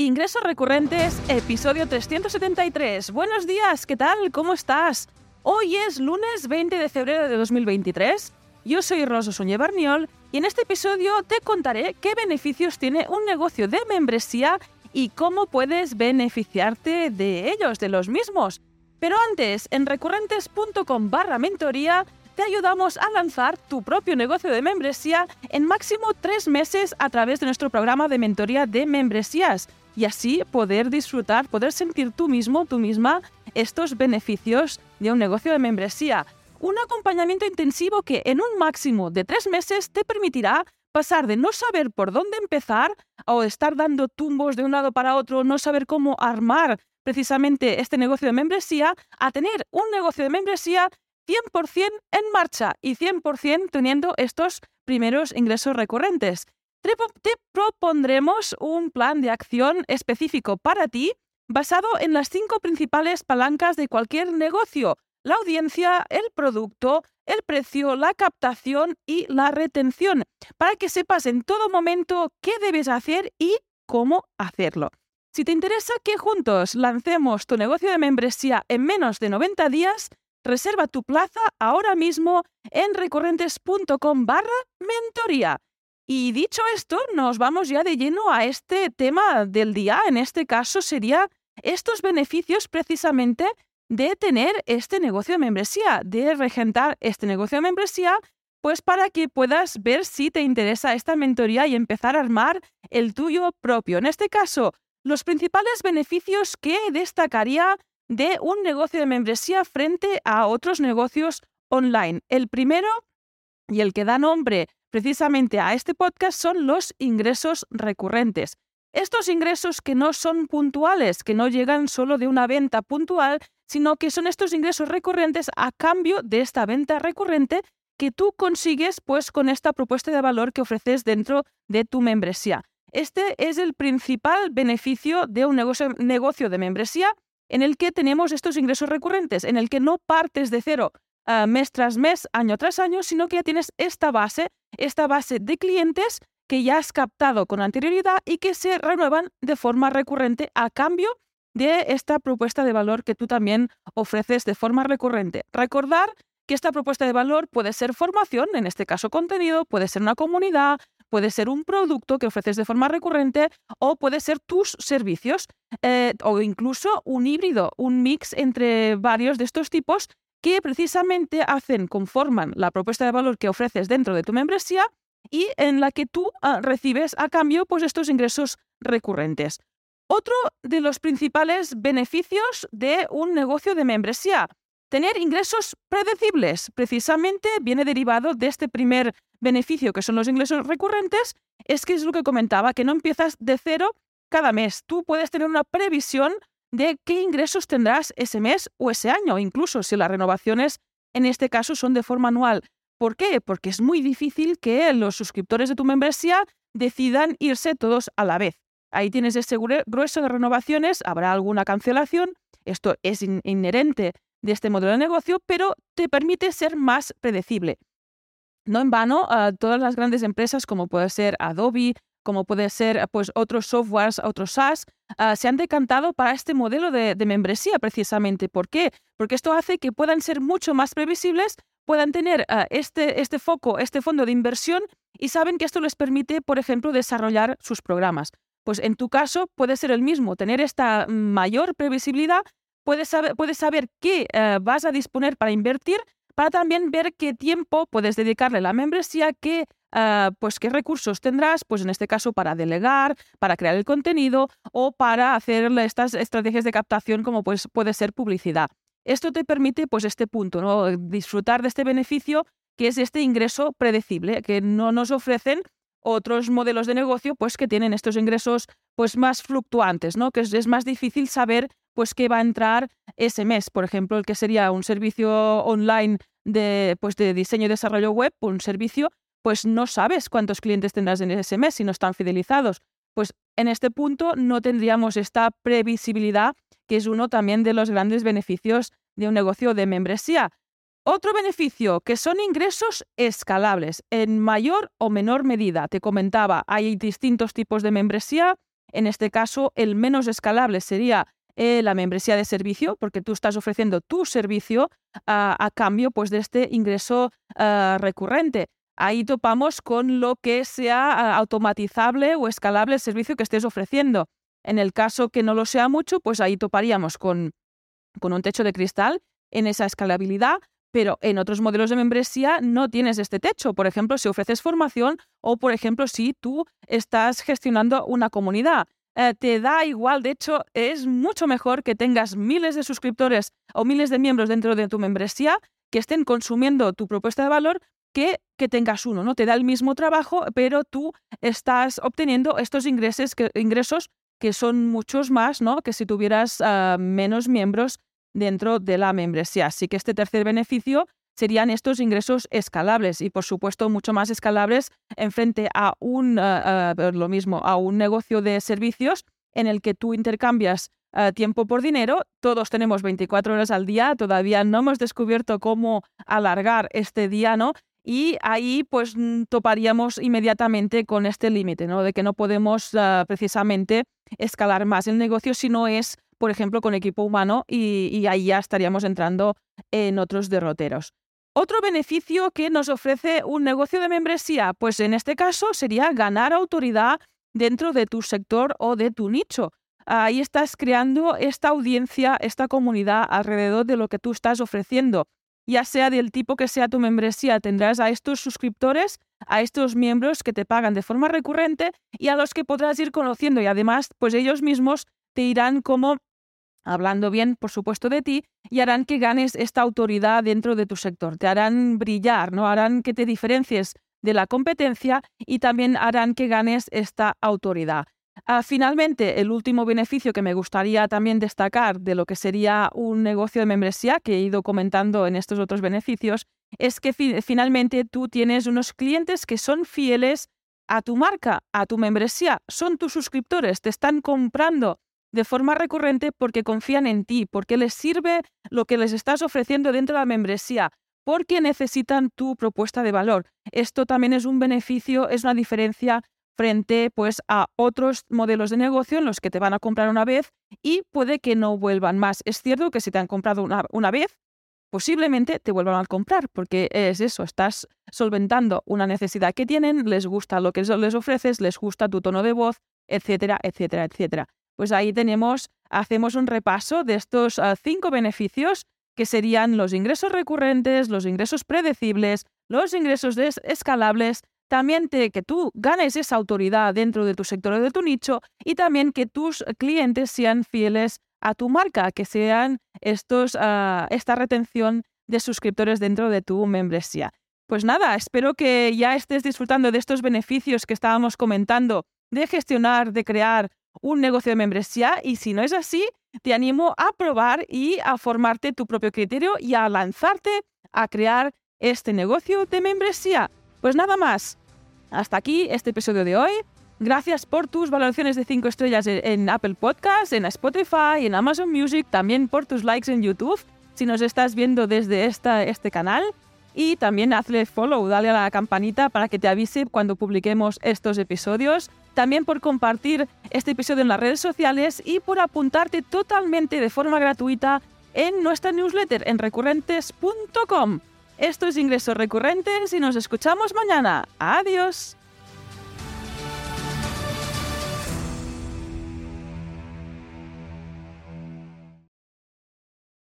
Ingresos recurrentes, episodio 373. Buenos días, ¿qué tal? ¿Cómo estás? Hoy es lunes 20 de febrero de 2023. Yo soy Rosa Soñé Barniol y en este episodio te contaré qué beneficios tiene un negocio de membresía y cómo puedes beneficiarte de ellos, de los mismos. Pero antes, en recurrentes.com barra mentoría te ayudamos a lanzar tu propio negocio de membresía en máximo tres meses a través de nuestro programa de mentoría de membresías y así poder disfrutar, poder sentir tú mismo, tú misma, estos beneficios de un negocio de membresía. Un acompañamiento intensivo que en un máximo de tres meses te permitirá pasar de no saber por dónde empezar o estar dando tumbos de un lado para otro, no saber cómo armar precisamente este negocio de membresía, a tener un negocio de membresía 100% en marcha y 100% teniendo estos primeros ingresos recurrentes. Te propondremos un plan de acción específico para ti basado en las cinco principales palancas de cualquier negocio, la audiencia, el producto, el precio, la captación y la retención, para que sepas en todo momento qué debes hacer y cómo hacerlo. Si te interesa que juntos lancemos tu negocio de membresía en menos de 90 días, Reserva tu plaza ahora mismo en recurrentes.com barra mentoría. Y dicho esto, nos vamos ya de lleno a este tema del día. En este caso sería estos beneficios precisamente de tener este negocio de membresía, de regentar este negocio de membresía, pues para que puedas ver si te interesa esta mentoría y empezar a armar el tuyo propio. En este caso, los principales beneficios que destacaría de un negocio de membresía frente a otros negocios online. El primero y el que da nombre precisamente a este podcast son los ingresos recurrentes. Estos ingresos que no son puntuales, que no llegan solo de una venta puntual, sino que son estos ingresos recurrentes a cambio de esta venta recurrente que tú consigues pues con esta propuesta de valor que ofreces dentro de tu membresía. Este es el principal beneficio de un negocio, negocio de membresía en el que tenemos estos ingresos recurrentes, en el que no partes de cero ah, mes tras mes, año tras año, sino que ya tienes esta base, esta base de clientes que ya has captado con anterioridad y que se renuevan de forma recurrente a cambio de esta propuesta de valor que tú también ofreces de forma recurrente. Recordar que esta propuesta de valor puede ser formación, en este caso contenido, puede ser una comunidad, puede ser un producto que ofreces de forma recurrente o puede ser tus servicios eh, o incluso un híbrido, un mix entre varios de estos tipos que precisamente hacen, conforman la propuesta de valor que ofreces dentro de tu membresía y en la que tú ah, recibes a cambio pues, estos ingresos recurrentes. Otro de los principales beneficios de un negocio de membresía, tener ingresos predecibles, precisamente viene derivado de este primer beneficio, que son los ingresos recurrentes, es que es lo que comentaba, que no empiezas de cero cada mes. Tú puedes tener una previsión de qué ingresos tendrás ese mes o ese año, incluso si las renovaciones en este caso son de forma anual. ¿Por qué? Porque es muy difícil que los suscriptores de tu membresía decidan irse todos a la vez. Ahí tienes ese grueso de renovaciones, habrá alguna cancelación, esto es inherente de este modelo de negocio, pero te permite ser más predecible. No en vano, ah, todas las grandes empresas como puede ser Adobe, como puede ser pues, otros softwares, otros SaaS, ah, se han decantado para este modelo de, membresía precisamente. ¿Por qué? Porque esto hace que puedan ser mucho más previsibles, puedan tener ah, este, este foco, este fondo de inversión y saben que esto les permite, por ejemplo, desarrollar sus programas. Pues en tu caso puede ser el mismo, tener esta mayor previsibilidad, puedes saber, puedes saber qué vas a disponer para invertir para también ver qué tiempo puedes dedicarle a la membresía, qué, ah, pues qué recursos tendrás, pues en este caso para delegar, para crear el contenido o para hacer estas estrategias de captación como pues, puede ser publicidad. Esto te permite pues este punto, ¿no? disfrutar de este beneficio que es este ingreso predecible que no nos ofrecen otros modelos de negocio pues que tienen estos ingresos pues más fluctuantes, ¿no? Que es, más difícil saber pues qué va a entrar ese mes, por ejemplo, el que sería un servicio online de, pues, de diseño y desarrollo web, un servicio, pues no sabes cuántos clientes tendrás en ese mes si no están fidelizados. Pues en este punto no tendríamos esta previsibilidad, que es uno también de los grandes beneficios de un negocio de membresía. Otro beneficio, que son ingresos escalables, en mayor o menor medida. Te comentaba, hay distintos tipos de membresía, En este caso, el menos escalable sería eh, la membresía de servicio, porque tú estás ofreciendo tu servicio a cambio pues, de este ingreso ah, recurrente. Ahí topamos con lo que sea ah, automatizable o escalable el servicio que estés ofreciendo. En el caso que no lo sea mucho, pues ahí toparíamos con, con un techo de cristal en esa escalabilidad, pero en otros modelos de membresía no tienes este techo. Por ejemplo, si ofreces formación o, por ejemplo, si tú estás gestionando una comunidad. Eh, te da igual, de hecho, es mucho mejor que tengas miles de suscriptores o miles de miembros dentro de tu membresía que estén consumiendo tu propuesta de valor que tengas uno, ¿no? Te da el mismo trabajo, pero tú estás obteniendo estos ingresos que, son muchos más, ¿no? Que si tuvieras ah, menos miembros dentro de la membresía. Así que este tercer beneficio serían estos ingresos escalables y por supuesto mucho más escalables en frente a un ah, ah, lo mismo a un negocio de servicios en el que tú intercambias tiempo por dinero. Todos tenemos 24 horas al día, todavía no hemos descubierto cómo alargar este día, ¿no? Y ahí pues toparíamos inmediatamente con este límite, ¿no? De que no podemos precisamente escalar más el negocio si no es por ejemplo, con equipo humano y, ahí ya estaríamos entrando en otros derroteros. Otro beneficio que nos ofrece un negocio de membresía, pues en este caso sería ganar autoridad dentro de tu sector o de tu nicho. Ahí estás creando esta audiencia, esta comunidad alrededor de lo que tú estás ofreciendo. Ya sea del tipo que sea tu membresía, tendrás a estos suscriptores, a estos miembros que te pagan de forma recurrente y a los que podrás ir conociendo y además, pues ellos mismos te irán como hablando bien, por supuesto, de ti y harán que ganes esta autoridad dentro de tu sector. Te harán brillar, ¿no? Harán que te diferencies de la competencia y también harán que ganes esta autoridad. Ah, finalmente, el último beneficio que me gustaría también destacar de lo que sería un negocio de membresía, que he ido comentando en estos otros beneficios, es que finalmente tú tienes unos clientes que son fieles a tu marca, a tu membresía, son tus suscriptores, te están comprando de forma recurrente porque confían en ti, porque les sirve lo que les estás ofreciendo dentro de la membresía, porque necesitan tu propuesta de valor. Esto también es un beneficio, es una diferencia frente pues a otros modelos de negocio en los que te van a comprar una vez y puede que no vuelvan más. Es cierto que si te han comprado una, una vez, posiblemente te vuelvan a comprar, porque es eso, estás solventando una necesidad que tienen, les gusta lo que les ofreces, les gusta tu tono de voz, etcétera, etcétera, etcétera pues ahí tenemos, hacemos un repaso de estos ah, cinco beneficios que serían los ingresos recurrentes, los ingresos predecibles, los ingresos escalables, también que tú ganes esa autoridad dentro de tu sector o de tu nicho y también que tus clientes sean fieles a tu marca, que sean estos, ah, esta retención de suscriptores dentro de tu membresía. Pues nada, espero que ya estés disfrutando de estos beneficios que estábamos comentando de gestionar, de crear un negocio de membresía y si no es así, te animo a probar y a formarte tu propio criterio y a lanzarte a crear este negocio de membresía. Pues nada más. Hasta aquí este episodio de hoy. Gracias por tus valoraciones de 5 estrellas en Apple Podcasts, en Spotify, en Amazon Music, también por tus likes en YouTube si nos estás viendo desde este canal. Y también hazle follow, dale a la campanita para que te avise cuando publiquemos estos episodios también por compartir este episodio en las redes sociales y por apuntarte totalmente de forma gratuita en nuestra newsletter en recurrentes.com. Esto es Ingresos Recurrentes y nos escuchamos mañana. Adiós.